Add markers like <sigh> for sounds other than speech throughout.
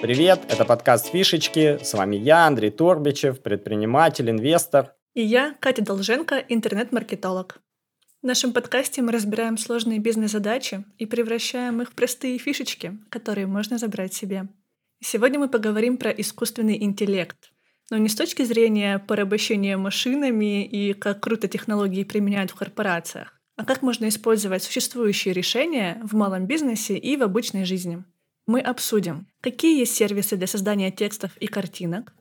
Привет, это подкаст «Фишечки». С вами я, Андрей Торбичев, предприниматель, инвестор. И я, Катя Долженко, интернет-маркетолог. В нашем подкасте мы разбираем сложные бизнес-задачи и превращаем их в простые фишечки, которые можно забрать себе. Сегодня мы поговорим про искусственный интеллект. Но не с точки зрения порабощения машинами и как круто технологии применяют в корпорациях, а как можно использовать существующие решения в малом бизнесе и в обычной жизни – мы обсудим, какие есть сервисы для создания текстов и картинок,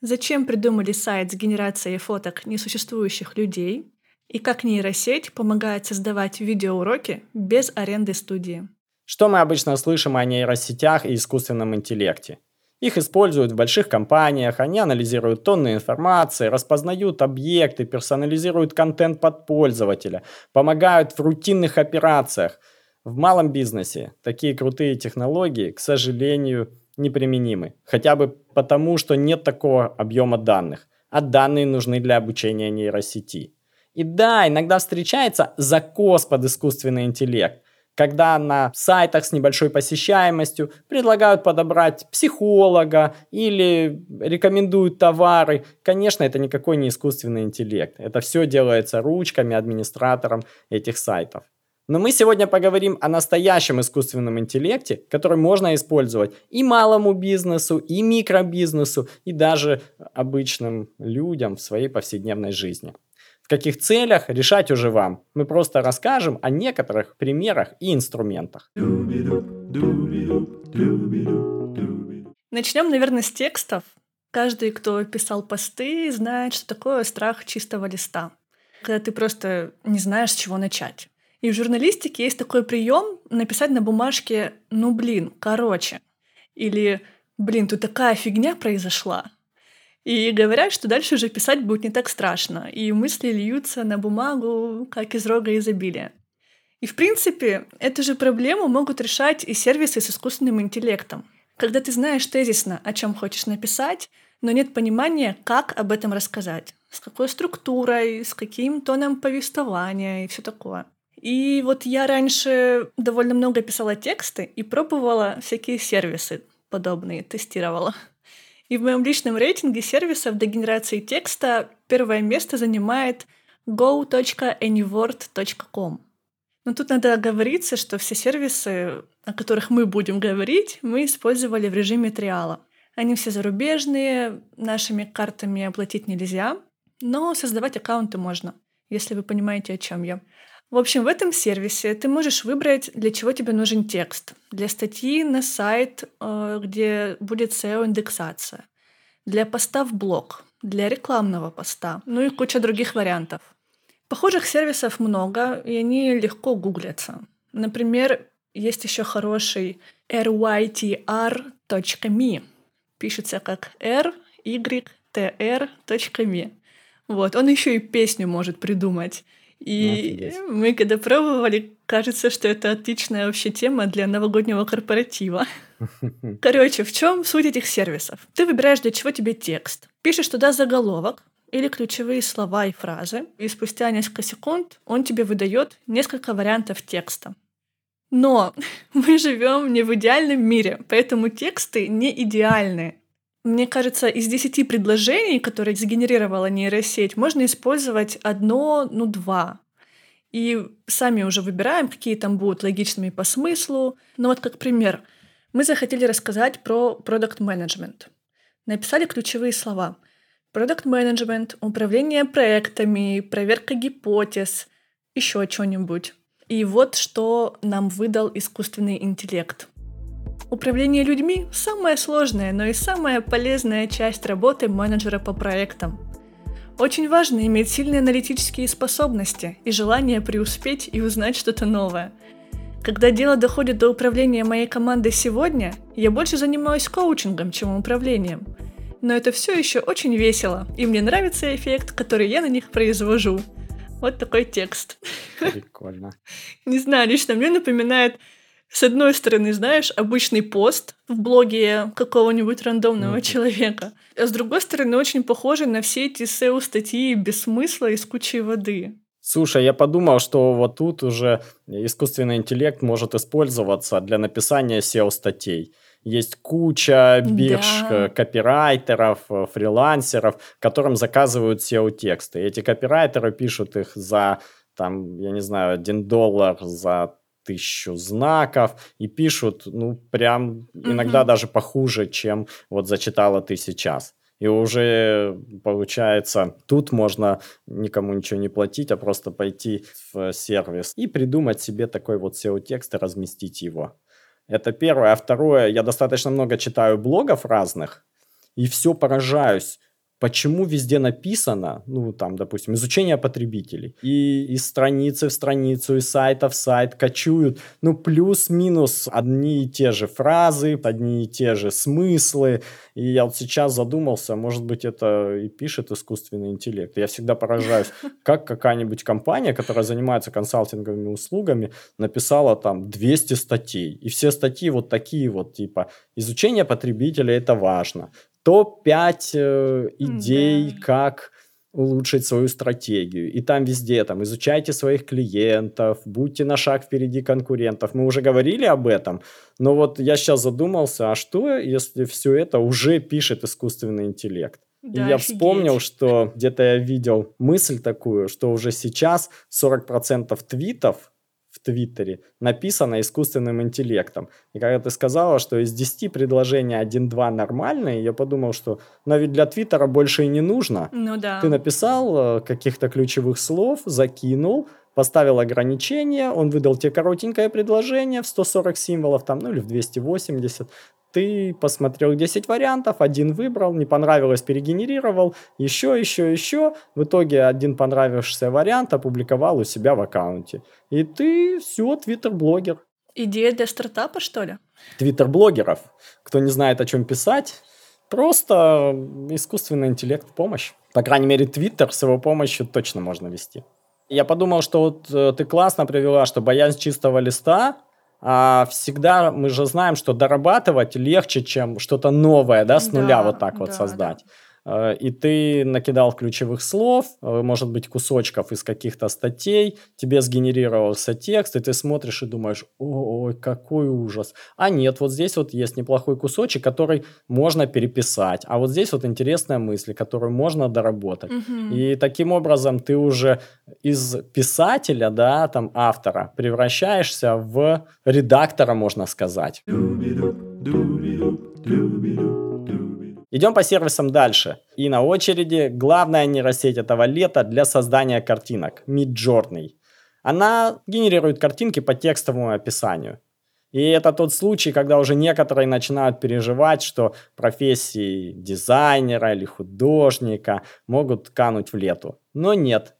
зачем придумали сайт с генерацией фоток несуществующих людей и как нейросеть помогает создавать видеоуроки без аренды студии. Что мы обычно слышим о нейросетях и искусственном интеллекте? Их используют в больших компаниях, они анализируют тонны информации, распознают объекты, персонализируют контент под пользователя, помогают в рутинных операциях – в малом бизнесе такие крутые технологии, к сожалению, неприменимы. Хотя бы потому, что нет такого объема данных. А данные нужны для обучения нейросети. И да, иногда встречается закос под искусственный интеллект, когда на сайтах с небольшой посещаемостью предлагают подобрать психолога или рекомендуют товары. Конечно, это никакой не искусственный интеллект. Это все делается ручками администратором этих сайтов. Но мы сегодня поговорим о настоящем искусственном интеллекте, который можно использовать и малому бизнесу, и микробизнесу, и даже обычным людям в своей повседневной жизни. В каких целях решать уже вам. Мы просто расскажем о некоторых примерах и инструментах. Начнем, наверное, с текстов. Каждый, кто писал посты, знает, что такое страх чистого листа. Когда ты просто не знаешь, с чего начать. И в журналистике есть такой прием написать на бумажке «ну блин, короче» или «блин, тут такая фигня произошла». И говорят, что дальше уже писать будет не так страшно, и мысли льются на бумагу, как из рога изобилия. И в принципе, эту же проблему могут решать и сервисы с искусственным интеллектом. Когда ты знаешь тезисно, о чем хочешь написать, но нет понимания, как об этом рассказать, с какой структурой, с каким тоном повествования и все такое. И вот я раньше довольно много писала тексты и пробовала всякие сервисы подобные, тестировала. И в моем личном рейтинге сервисов для генерации текста первое место занимает go.anyword.com. Но тут надо оговориться, что все сервисы, о которых мы будем говорить, мы использовали в режиме триала. Они все зарубежные, нашими картами оплатить нельзя, но создавать аккаунты можно, если вы понимаете, о чем я. В общем, в этом сервисе ты можешь выбрать, для чего тебе нужен текст. Для статьи на сайт, э, где будет SEO-индексация. Для поста в блог. Для рекламного поста. Ну и куча других вариантов. Похожих сервисов много, и они легко гуглятся. Например, есть еще хороший rytr.me. Пишется как r, y, t, r.me. Вот, он еще и песню может придумать. И ну, мы когда пробовали, кажется, что это отличная вообще тема для новогоднего корпоратива. <laughs> Короче, в чем суть этих сервисов? Ты выбираешь, для чего тебе текст, пишешь туда заголовок или ключевые слова и фразы, и спустя несколько секунд он тебе выдает несколько вариантов текста. Но <laughs> мы живем не в идеальном мире, поэтому тексты не идеальные. Мне кажется, из десяти предложений, которые сгенерировала нейросеть, можно использовать одно, ну, два. И сами уже выбираем, какие там будут логичными по смыслу. Но вот как пример, мы захотели рассказать про продукт менеджмент Написали ключевые слова. Продукт менеджмент управление проектами, проверка гипотез, еще что-нибудь. И вот что нам выдал искусственный интеллект. Управление людьми – самая сложная, но и самая полезная часть работы менеджера по проектам. Очень важно иметь сильные аналитические способности и желание преуспеть и узнать что-то новое. Когда дело доходит до управления моей командой сегодня, я больше занимаюсь коучингом, чем управлением. Но это все еще очень весело, и мне нравится эффект, который я на них произвожу. Вот такой текст. Прикольно. <laughs> Не знаю, лично мне напоминает с одной стороны, знаешь, обычный пост в блоге какого-нибудь рандомного mm-hmm. человека, а с другой стороны, очень похоже на все эти SEO-статьи без смысла и с кучей воды. Слушай, я подумал, что вот тут уже искусственный интеллект может использоваться для написания SEO-статей. Есть куча бирж да. Копирайтеров, э, фрилансеров, которым заказывают SEO-тексты. Эти копирайтеры пишут их за, там, я не знаю, один доллар за тысячу знаков и пишут, ну, прям иногда mm-hmm. даже похуже, чем вот зачитала ты сейчас. И уже получается, тут можно никому ничего не платить, а просто пойти в сервис и придумать себе такой вот SEO-текст и разместить его. Это первое. А второе, я достаточно много читаю блогов разных, и все поражаюсь почему везде написано, ну, там, допустим, изучение потребителей, и из страницы в страницу, из сайта в сайт кочуют, ну, плюс-минус одни и те же фразы, одни и те же смыслы, и я вот сейчас задумался, может быть, это и пишет искусственный интеллект. Я всегда поражаюсь, <laughs> как какая-нибудь компания, которая занимается консалтинговыми услугами, написала там 200 статей, и все статьи вот такие вот, типа, изучение потребителя это важно, топ-5 э, идей, да. как улучшить свою стратегию. И там везде, там, изучайте своих клиентов, будьте на шаг впереди конкурентов. Мы уже говорили об этом, но вот я сейчас задумался, а что, если все это уже пишет искусственный интеллект? Да, и я офигеть. вспомнил, что где-то я видел мысль такую, что уже сейчас 40% твитов в Твиттере написано искусственным интеллектом. И когда ты сказала, что из 10 предложений 1-2 нормальные, я подумал, что но ведь для Твиттера больше и не нужно. Ну да. Ты написал э, каких-то ключевых слов, закинул, поставил ограничение, он выдал тебе коротенькое предложение в 140 символов, там, ну или в 280, ты посмотрел 10 вариантов, один выбрал, не понравилось, перегенерировал, еще, еще, еще. В итоге один понравившийся вариант опубликовал у себя в аккаунте. И ты все, твиттер-блогер. Идея для стартапа, что ли? Твиттер-блогеров. Кто не знает, о чем писать, просто искусственный интеллект в помощь. По крайней мере, Твиттер с его помощью точно можно вести. Я подумал, что вот э, ты классно привела, что боязнь чистого листа а всегда мы же знаем, что дорабатывать легче, чем что-то новое, да, с да, нуля вот так да, вот создать. Да. Э, и ты накидал ключевых слов, э, может быть, кусочков из каких-то статей, тебе сгенерировался текст, и ты смотришь и думаешь, ой, какой ужас. А нет, вот здесь вот есть неплохой кусочек, который можно переписать, а вот здесь вот интересная мысль, которую можно доработать. Угу. И таким образом ты уже из писателя, да, там, автора, превращаешься в редактора, можно сказать. Идем по сервисам дальше. И на очереди главная нейросеть этого лета для создания картинок – Midjourney. Она генерирует картинки по текстовому описанию. И это тот случай, когда уже некоторые начинают переживать, что профессии дизайнера или художника могут кануть в лету. Но нет.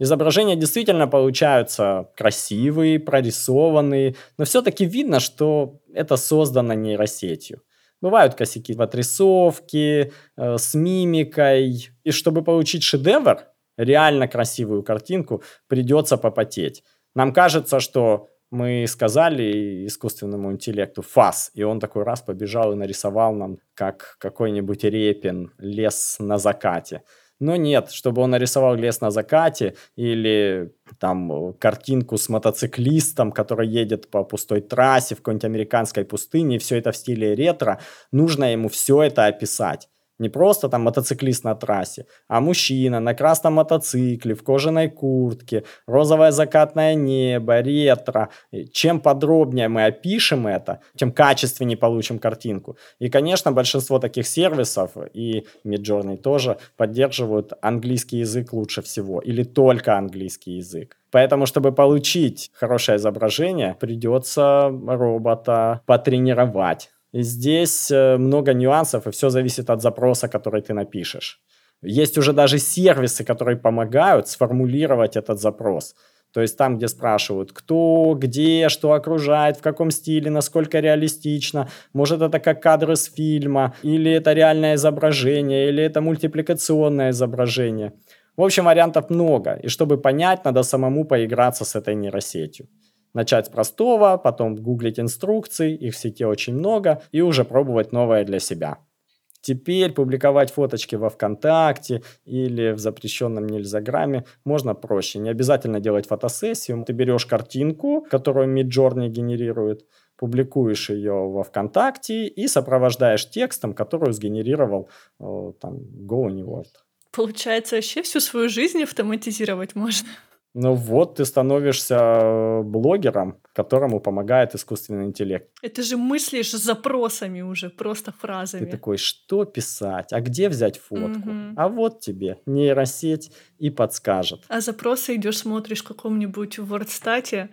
Изображения действительно получаются красивые, прорисованные, но все-таки видно, что это создано нейросетью. Бывают косяки в отрисовке, э, с мимикой. И чтобы получить шедевр, реально красивую картинку, придется попотеть. Нам кажется, что мы сказали искусственному интеллекту фас, и он такой раз побежал и нарисовал нам, как какой-нибудь репин, лес на закате. Но нет, чтобы он нарисовал лес на закате или там картинку с мотоциклистом, который едет по пустой трассе в какой-нибудь американской пустыне, все это в стиле ретро, нужно ему все это описать. Не просто там мотоциклист на трассе, а мужчина на красном мотоцикле, в кожаной куртке, розовое закатное небо, ретро. Чем подробнее мы опишем это, тем качественнее получим картинку. И, конечно, большинство таких сервисов, и Midjourney тоже, поддерживают английский язык лучше всего, или только английский язык. Поэтому, чтобы получить хорошее изображение, придется робота потренировать здесь э, много нюансов, и все зависит от запроса, который ты напишешь. Есть уже даже сервисы, которые помогают сформулировать этот запрос. То есть там, где спрашивают, кто, где, что окружает, в каком стиле, насколько реалистично, может это как кадры с фильма, или это реальное изображение, или это мультипликационное изображение. В общем, вариантов много, и чтобы понять, надо самому поиграться с этой нейросетью. Начать с простого, потом гуглить инструкции, их в сети очень много, и уже пробовать новое для себя. Теперь публиковать фоточки во ВКонтакте или в запрещенном Нельзаграме можно проще. Не обязательно делать фотосессию. Ты берешь картинку, которую Midjourney генерирует, публикуешь ее во ВКонтакте и сопровождаешь текстом, который сгенерировал э, там Go Anywhere. Получается, вообще всю свою жизнь автоматизировать можно. Ну вот, ты становишься блогером, которому помогает искусственный интеллект. Это же мыслишь запросами уже, просто фразами. Ты такой, что писать? А где взять фотку? Угу. А вот тебе нейросеть и подскажет. А запросы идешь, смотришь в каком-нибудь WordStat,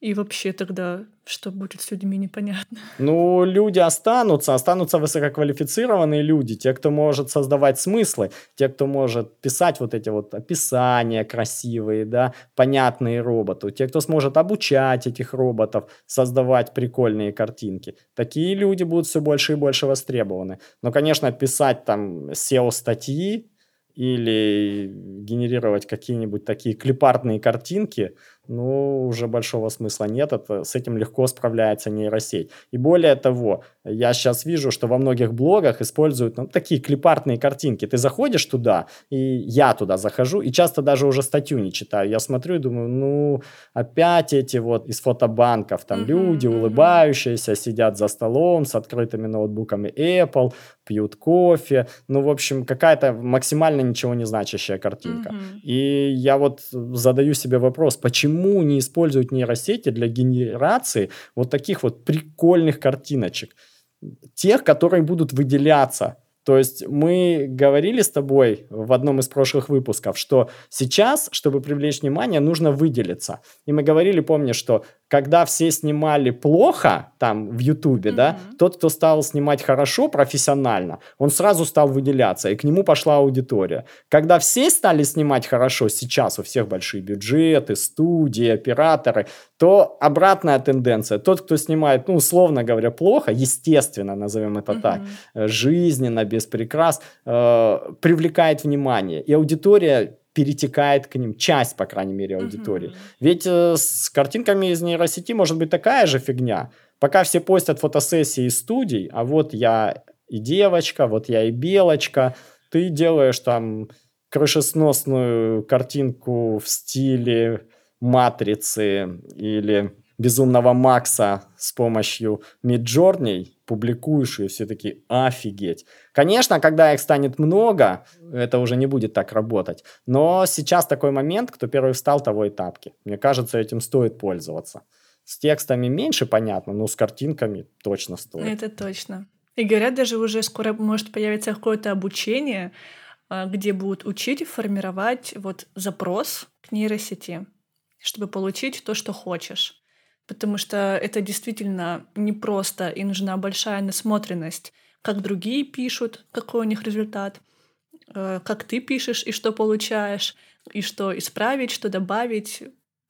и вообще тогда что будет с людьми, непонятно. <laughs> Ну, люди останутся, останутся высококвалифицированные люди, те, кто может создавать смыслы, те, кто может писать вот эти вот описания красивые, да, понятные роботу, те, кто сможет обучать этих роботов, создавать прикольные картинки. Такие люди будут все больше и больше востребованы. Но, конечно, писать там SEO-статьи или генерировать какие-нибудь такие клипартные картинки – ну, уже большого смысла нет, это, с этим легко справляется нейросеть. И более того, я сейчас вижу, что во многих блогах используют ну, такие клипартные картинки. Ты заходишь туда, и я туда захожу, и часто даже уже статью не читаю. Я смотрю и думаю, ну, опять эти вот из фотобанков, там mm-hmm, люди улыбающиеся, сидят за столом с открытыми ноутбуками Apple, пьют кофе. Ну, в общем, какая-то максимально ничего не значащая картинка. Mm-hmm. И я вот задаю себе вопрос, почему почему не использовать нейросети для генерации вот таких вот прикольных картиночек? Тех, которые будут выделяться то есть мы говорили с тобой в одном из прошлых выпусков, что сейчас, чтобы привлечь внимание, нужно выделиться. И мы говорили, помнишь, что когда все снимали плохо, там, в Ютубе, mm-hmm. да, тот, кто стал снимать хорошо, профессионально, он сразу стал выделяться, и к нему пошла аудитория. Когда все стали снимать хорошо, сейчас у всех большие бюджеты, студии, операторы, то обратная тенденция. Тот, кто снимает, ну, условно говоря, плохо, естественно, назовем это mm-hmm. так, э, жизненно, без прикрас, э, привлекает внимание. И аудитория перетекает к ним, часть, по крайней мере, аудитории. Uh-huh. Ведь э, с картинками из нейросети может быть такая же фигня. Пока все постят фотосессии из студий, а вот я и девочка, вот я и белочка, ты делаешь там крышесносную картинку в стиле матрицы или безумного Макса с помощью Midjourney, публикуешь ее, все таки офигеть. Конечно, когда их станет много, это уже не будет так работать. Но сейчас такой момент, кто первый встал, того и тапки. Мне кажется, этим стоит пользоваться. С текстами меньше понятно, но с картинками точно стоит. Это точно. И говорят, даже уже скоро может появиться какое-то обучение, а, где будут учить формировать вот запрос к нейросети, чтобы получить то, что хочешь потому что это действительно непросто, и нужна большая насмотренность, как другие пишут, какой у них результат, э, как ты пишешь и что получаешь, и что исправить, что добавить.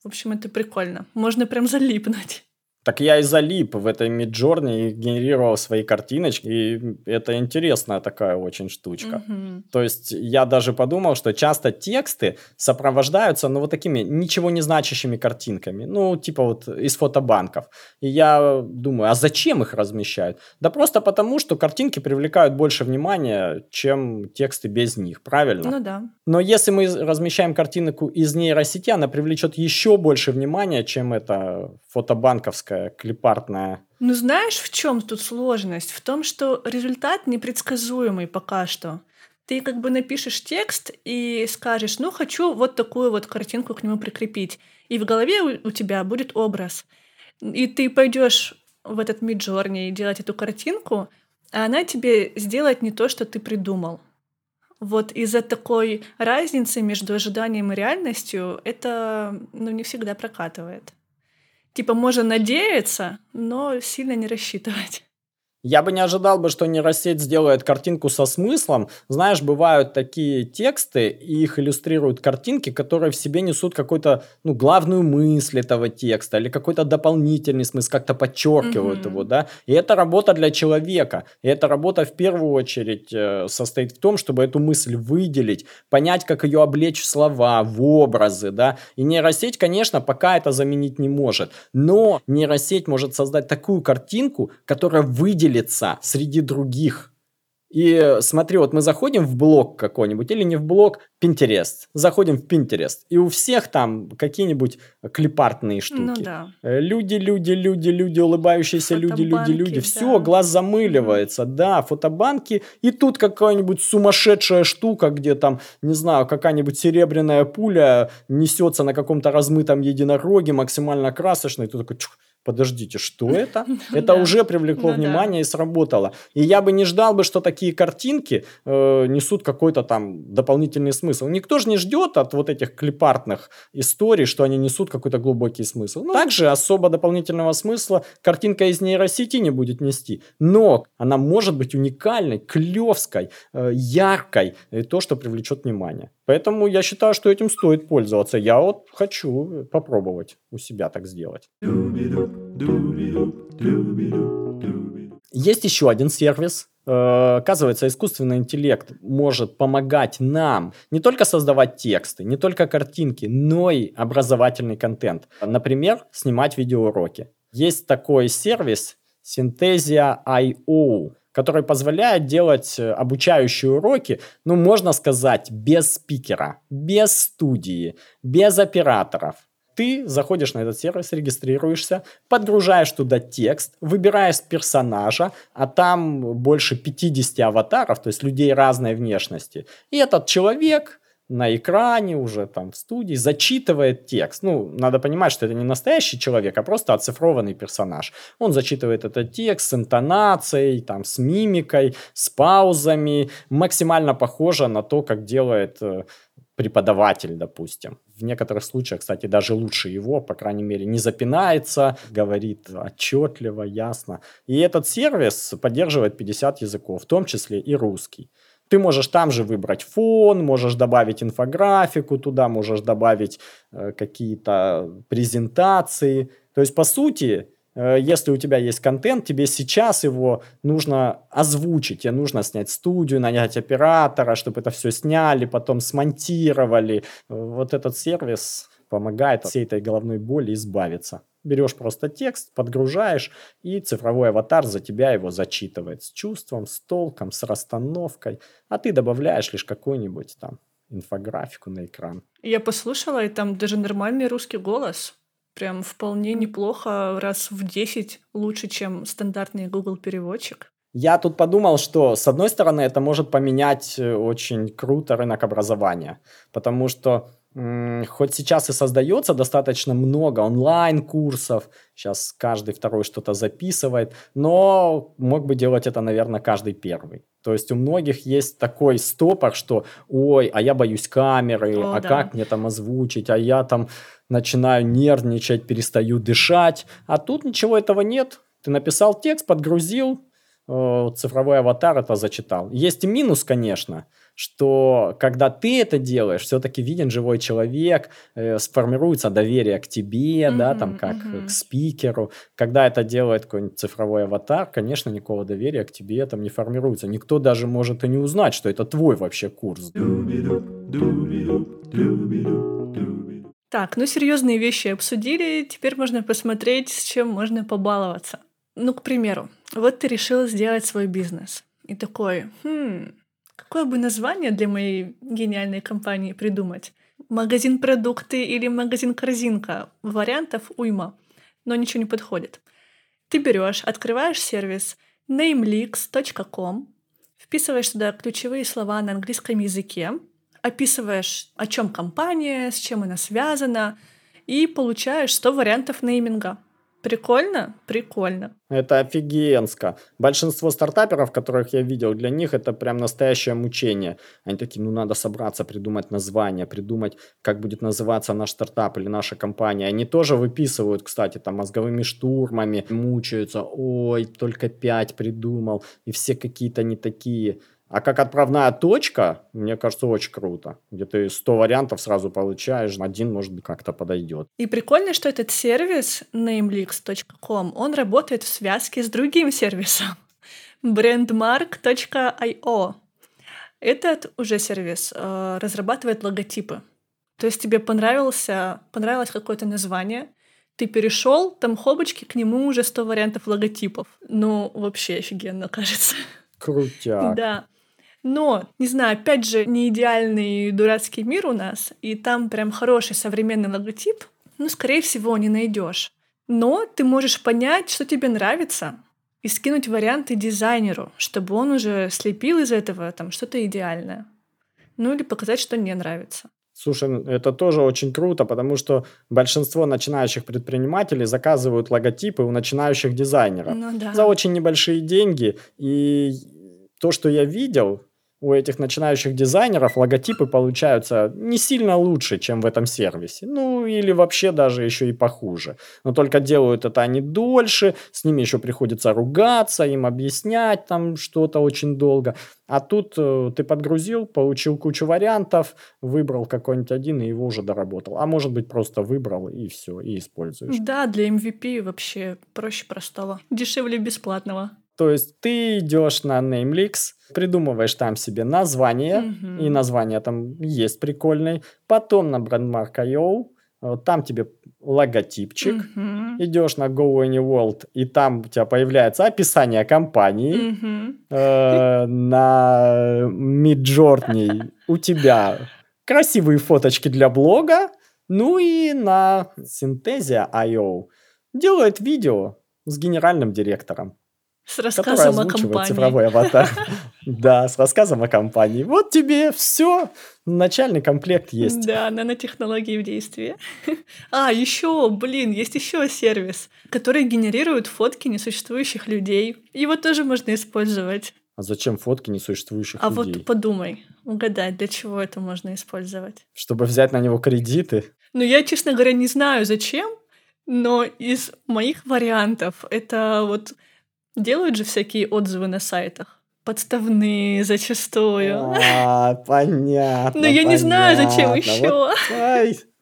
В общем, это прикольно. Можно прям залипнуть. Так я и залип в этой Midjourney и генерировал свои картиночки, и это интересная такая очень штучка. Mm-hmm. То есть я даже подумал, что часто тексты сопровождаются, ну, вот такими ничего не значащими картинками, ну, типа вот из фотобанков. И я думаю, а зачем их размещают? Да просто потому, что картинки привлекают больше внимания, чем тексты без них, правильно? Ну да. Но если мы размещаем картинку из нейросети, она привлечет еще больше внимания, чем это фотобанковская такая клипартная. Ну знаешь, в чем тут сложность? В том, что результат непредсказуемый пока что. Ты как бы напишешь текст и скажешь, ну хочу вот такую вот картинку к нему прикрепить. И в голове у, тебя будет образ. И ты пойдешь в этот миджорни делать эту картинку, а она тебе сделает не то, что ты придумал. Вот из-за такой разницы между ожиданием и реальностью это ну, не всегда прокатывает. Типа можно надеяться, но сильно не рассчитывать. Я бы не ожидал бы, что нейросеть сделает картинку со смыслом. Знаешь, бывают такие тексты, и их иллюстрируют картинки, которые в себе несут какую-то, ну, главную мысль этого текста или какой-то дополнительный смысл, как-то подчеркивают mm-hmm. его, да. И это работа для человека. И эта работа в первую очередь э, состоит в том, чтобы эту мысль выделить, понять, как ее облечь в слова, в образы, да. И нейросеть, конечно, пока это заменить не может. Но нейросеть может создать такую картинку, которая выделит выделиться среди других И смотри, вот мы заходим в блог какой-нибудь, или не в блог, Pinterest. Заходим в Pinterest, и у всех там какие-нибудь клипартные штуки. Ну да. Э, люди, люди, люди, люди, улыбающиеся люди, люди, люди. Да. Все, глаз замыливается, да, фотобанки. И тут какая-нибудь сумасшедшая штука, где там, не знаю, какая-нибудь серебряная пуля несется на каком-то размытом единороге, максимально красочный. Ты такой, чух, подождите, что <laughs> это? Это уже привлекло ну внимание и сработало. И я бы не ждал бы, что такие картинки э, несут какой-то там дополнительный смысл. Никто же не ждет от вот этих клипартных историй, что они несут какой-то глубокий смысл. Ну, также особо дополнительного смысла картинка из нейросети не будет нести. Но она может быть уникальной, клевской, э, яркой, то, что привлечет внимание. Поэтому я считаю, что этим стоит пользоваться. Я вот хочу попробовать у себя так сделать. Есть еще один сервис. Э, оказывается, искусственный интеллект может помогать нам не только создавать тексты, не только картинки, но и образовательный контент. Например, снимать видеоуроки. Есть такой сервис Synthesia.io который позволяет делать э, обучающие уроки, ну, можно сказать, без спикера, без студии, без операторов. Ты заходишь на этот сервис, регистрируешься, подгружаешь туда текст, выбираешь персонажа, а там больше 50 аватаров, то есть людей разной внешности. И этот человек на экране уже там в студии зачитывает текст. Ну, надо понимать, что это не настоящий человек, а просто оцифрованный персонаж. Он зачитывает этот текст с интонацией, там, с мимикой, с паузами, максимально похоже на то, как делает э, преподаватель, допустим. В некоторых случаях, кстати, даже лучше его, по крайней мере, не запинается, говорит отчетливо, ясно. И этот сервис поддерживает 50 языков, в том числе и русский. Ты можешь там же выбрать фон, можешь добавить инфографику туда, можешь добавить э, какие-то презентации. То есть, по сути, э, если у тебя есть контент, тебе сейчас его нужно озвучить, тебе нужно снять студию, нанять оператора, чтобы это все сняли, потом смонтировали. Вот этот сервис помогает от всей этой головной боли избавиться. Берешь просто текст, подгружаешь, и цифровой аватар за тебя его зачитывает с чувством, с толком, с расстановкой, а ты добавляешь лишь какую-нибудь там инфографику на экран. Я послушала, и там даже нормальный русский голос. Прям вполне неплохо, раз в 10 лучше, чем стандартный Google переводчик. Я тут подумал, что с одной стороны это может поменять э, очень круто рынок образования, потому что хоть сейчас и создается достаточно много онлайн-курсов, сейчас каждый второй что-то записывает, но мог бы делать это, наверное, каждый первый. То есть у многих есть такой стопор, что ой, а я боюсь камеры, О, а да. как мне там озвучить, а я там начинаю нервничать, перестаю дышать, а тут ничего этого нет. Ты написал текст, подгрузил, э, цифровой аватар это зачитал. Есть и минус, конечно – что когда ты это делаешь, все-таки виден живой человек, э, сформируется доверие к тебе, mm-hmm, да, там как mm-hmm. к спикеру. Когда это делает какой-нибудь цифровой аватар, конечно, никакого доверия к тебе там не формируется. Никто даже может и не узнать, что это твой вообще курс. Так, ну серьезные вещи обсудили, теперь можно посмотреть, с чем можно побаловаться. Ну, к примеру, вот ты решил сделать свой бизнес. И такой, хм, Какое бы название для моей гениальной компании придумать? Магазин продукты или магазин корзинка? Вариантов уйма, но ничего не подходит. Ты берешь, открываешь сервис namelix.com, вписываешь туда ключевые слова на английском языке, описываешь, о чем компания, с чем она связана, и получаешь 100 вариантов нейминга. Прикольно? Прикольно. Это офигенско. Большинство стартаперов, которых я видел, для них это прям настоящее мучение. Они такие, ну надо собраться, придумать название, придумать, как будет называться наш стартап или наша компания. Они тоже выписывают, кстати, там мозговыми штурмами, мучаются, ой, только пять придумал, и все какие-то не такие. А как отправная точка, мне кажется, очень круто. Где ты 100 вариантов сразу получаешь, один, может, как-то подойдет. И прикольно, что этот сервис namelix.com, он работает в связке с другим сервисом <laughs> brandmark.io. Этот уже сервис э, разрабатывает логотипы. То есть тебе понравился, понравилось какое-то название, ты перешел, там хобочки, к нему уже 100 вариантов логотипов. Ну, вообще офигенно, <laughs> кажется. Крутяк. Да. Но, не знаю, опять же, не идеальный дурацкий мир у нас, и там прям хороший современный логотип, ну, скорее всего, не найдешь. Но ты можешь понять, что тебе нравится, и скинуть варианты дизайнеру, чтобы он уже слепил из этого там что-то идеальное. Ну или показать, что не нравится. Слушай, ну, это тоже очень круто, потому что большинство начинающих предпринимателей заказывают логотипы у начинающих дизайнеров ну, да. за очень небольшие деньги. И то, что я видел, у этих начинающих дизайнеров логотипы получаются не сильно лучше, чем в этом сервисе. Ну, или вообще даже еще и похуже. Но только делают это они дольше, с ними еще приходится ругаться, им объяснять там что-то очень долго. А тут э, ты подгрузил, получил кучу вариантов, выбрал какой-нибудь один и его уже доработал. А может быть просто выбрал и все, и используешь. Да, для MVP вообще проще простого. Дешевле бесплатного. То есть ты идешь на Namelix, придумываешь там себе название, Мгм. и название там есть прикольное. Потом на Brandmark.io, там тебе логотипчик. Мгм. Идешь на Go Any World, и там у тебя появляется описание компании. Мгм. Э, На Midjourney у тебя красивые фоточки для блога. Ну и на Synthesia.io делает видео с генеральным директором С рассказом о компании. цифровой аватар. <laughs> Да, с рассказом о компании. Вот тебе все, начальный комплект есть. Да, нанотехнологии в действии. <laughs> А, еще, блин, есть еще сервис, который генерирует фотки несуществующих людей. Его тоже можно использовать. А зачем фотки несуществующих А людей? вот подумай, угадай, для чего это можно использовать. Чтобы взять на него кредиты? Ну, я, честно говоря, не знаю, зачем, но из моих вариантов это вот делают же всякие отзывы на сайтах. Подставные зачастую. А, понятно. <laughs> Но я не знаю, зачем еще.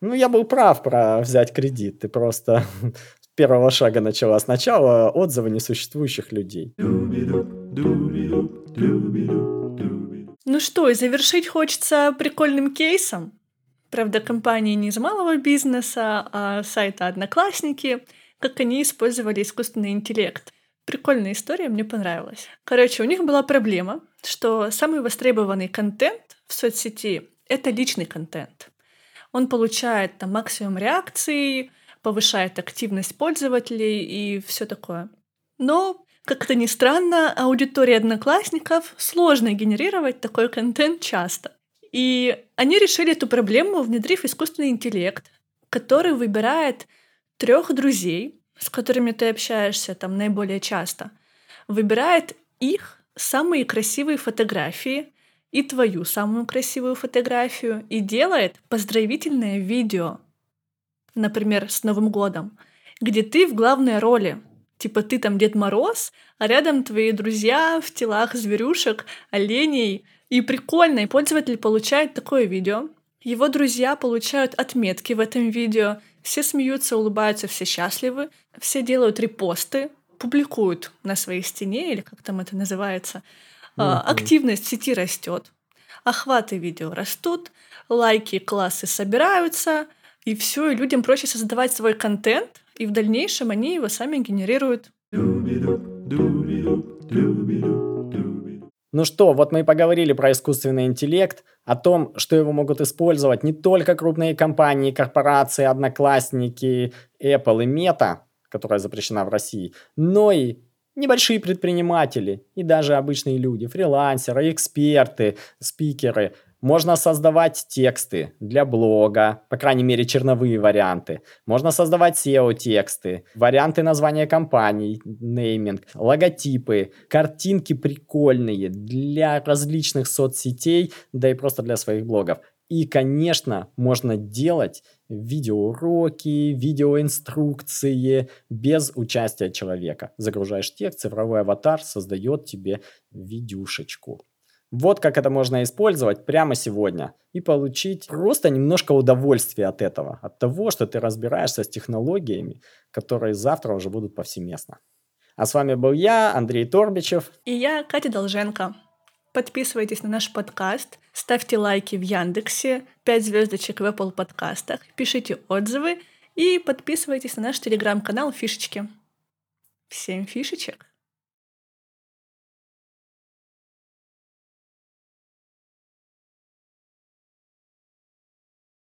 Ну, я был прав про взять кредит. Ты просто <laughs> с первого шага начала. Сначала отзывы несуществующих людей. Ну что, и завершить хочется прикольным кейсом. Правда, компании не из малого бизнеса, а сайта «Одноклассники», как они использовали искусственный интеллект. Прикольная история, мне понравилась. Короче, у них была проблема, что самый востребованный контент в соцсети — это личный контент. Он получает там максимум реакций, повышает активность пользователей и все такое. Но, как-то ни странно, аудитории одноклассников сложно генерировать такой контент часто. И они решили эту проблему, внедрив искусственный интеллект, который выбирает трех друзей, с которыми ты общаешься там наиболее часто, выбирает их самые красивые фотографии и твою самую красивую фотографию и делает поздравительное видео, например, с Новым годом, где ты в главной роли. Типа ты там Дед Мороз, а рядом твои друзья в телах зверюшек, оленей. И прикольно, и пользователь получает такое видео. Его друзья получают отметки в этом видео. Все смеются, улыбаются, все счастливы. Все делают репосты, публикуют на своей стене, или как там это называется. Мгм. Активность в сети растет. Охваты видео растут, лайки, классы собираются, и все, и людям проще создавать свой контент, и в дальнейшем они его сами генерируют. Ну что, вот мы и поговорили про искусственный интеллект, о том, что его могут использовать не только крупные компании, корпорации, одноклассники, Apple и Meta, которая запрещена в России, но и небольшие предприниматели и даже обычные люди, фрилансеры, эксперты, спикеры. Можно создавать тексты для блога, по крайней мере черновые варианты. Можно создавать SEO-тексты, варианты названия компаний, нейминг, логотипы, картинки прикольные для различных соцсетей, да и просто для своих блогов. И, конечно, можно делать видеоуроки, видеоинструкции без участия человека. Загружаешь текст, цифровой аватар создает тебе видюшечку. Вот как это можно использовать прямо сегодня и получить просто немножко удовольствия от этого, от того, что ты разбираешься с технологиями, которые завтра уже будут повсеместно. А с вами был я, Андрей Торбичев. И я, Катя Долженко. Подписывайтесь на наш подкаст, ставьте лайки в Яндексе, 5 звездочек в Apple подкастах, пишите отзывы и подписывайтесь на наш телеграм-канал Фишечки. Всем фишечек!